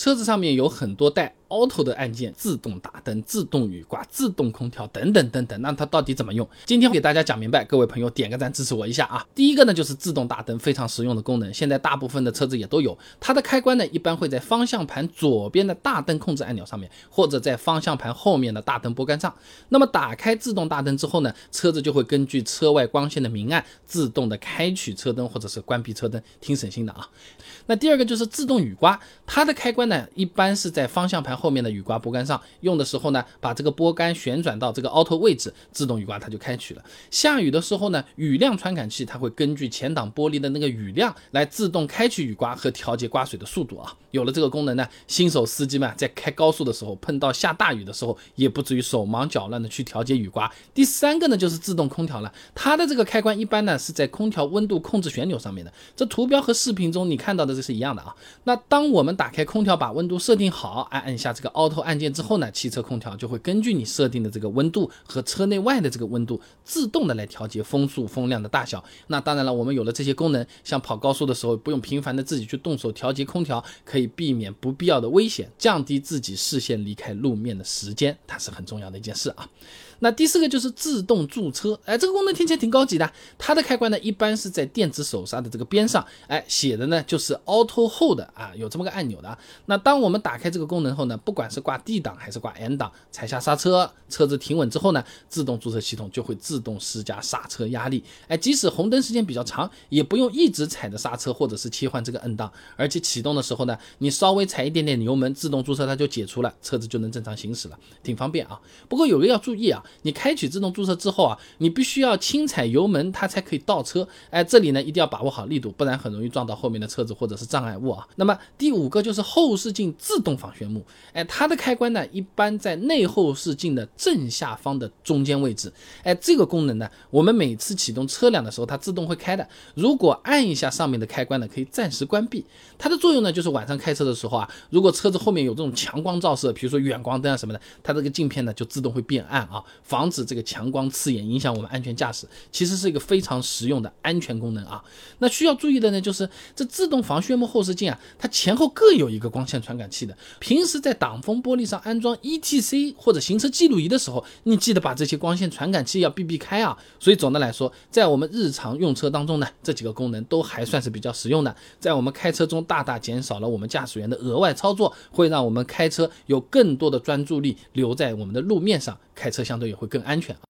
车子上面有很多带 auto 的按键，自动打灯、自动雨刮、自动空调等等等等。那它到底怎么用？今天给大家讲明白，各位朋友点个赞支持我一下啊！第一个呢就是自动打灯，非常实用的功能，现在大部分的车子也都有。它的开关呢一般会在方向盘左边的大灯控制按钮上面，或者在方向盘后面的大灯拨杆上。那么打开自动大灯之后呢，车子就会根据车外光线的明暗，自动的开启车灯或者是关闭车灯，挺省心的啊。那第二个就是自动雨刮，它的开关呢一般是在方向盘后面的雨刮拨杆上，用的时候呢，把这个拨杆旋转到这个 auto 位置，自动雨刮它就开启了。下雨的时候呢，雨量传感器它会根据前挡玻璃的那个雨量来自动开启雨刮和调节刮水的速度啊。有了这个功能呢，新手司机们在开高速的时候，碰到下大雨的时候，也不至于手忙脚乱的去调节雨刮。第三个呢就是自动空调了，它的这个开关一般呢是在空调温度控制旋钮上面的。这图标和视频中你看到的这是一样的啊。那当我们打开空调，把温度设定好，按按下这个 auto 按键之后呢，汽车空调就会根据你设定的这个温度和车内外的这个温度，自动的来调节风速、风量的大小。那当然了，我们有了这些功能，像跑高速的时候，不用频繁的自己去动手调节空调，可以避免不必要的危险，降低自己视线离开路面的时间，它是很重要的一件事啊。那第四个就是自动驻车，哎，这个功能听起来挺高级的。它的开关呢，一般是在电子手刹的这个边上，哎，写的呢就是 Auto Hold 啊，有这么个按钮的。那当我们打开这个功能后呢，不管是挂 D 档还是挂 N 档，踩下刹车，车子停稳之后呢，自动驻车系统就会自动施加刹车压力。哎，即使红灯时间比较长，也不用一直踩着刹车或者是切换这个 N 档，而且启动的时候呢，你稍微踩一点点油门，自动驻车它就解除了，车子就能正常行驶了，挺方便啊。不过有个要注意啊。你开启自动驻车之后啊，你必须要轻踩油门，它才可以倒车。哎，这里呢一定要把握好力度，不然很容易撞到后面的车子或者是障碍物啊。那么第五个就是后视镜自动防眩目，哎，它的开关呢一般在内后视镜的正下方的中间位置。哎，这个功能呢，我们每次启动车辆的时候，它自动会开的。如果按一下上面的开关呢，可以暂时关闭。它的作用呢，就是晚上开车的时候啊，如果车子后面有这种强光照射，比如说远光灯啊什么的，它这个镜片呢就自动会变暗啊，防止这个强光刺眼，影响我们安全驾驶。其实是一个非常实用的安全功能啊。那需要注意的呢，就是这自动防眩目后视镜啊，它前后各有一个光线传感器的。平时在挡风玻璃上安装 ETC 或者行车记录仪的时候，你记得把这些光线传感器要避避开啊。所以总的来说，在我们日常用车当中呢，这几个功能都还算是比较实用的，在我们开车中。大大减少了我们驾驶员的额外操作，会让我们开车有更多的专注力留在我们的路面上，开车相对也会更安全。